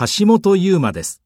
橋本優馬です。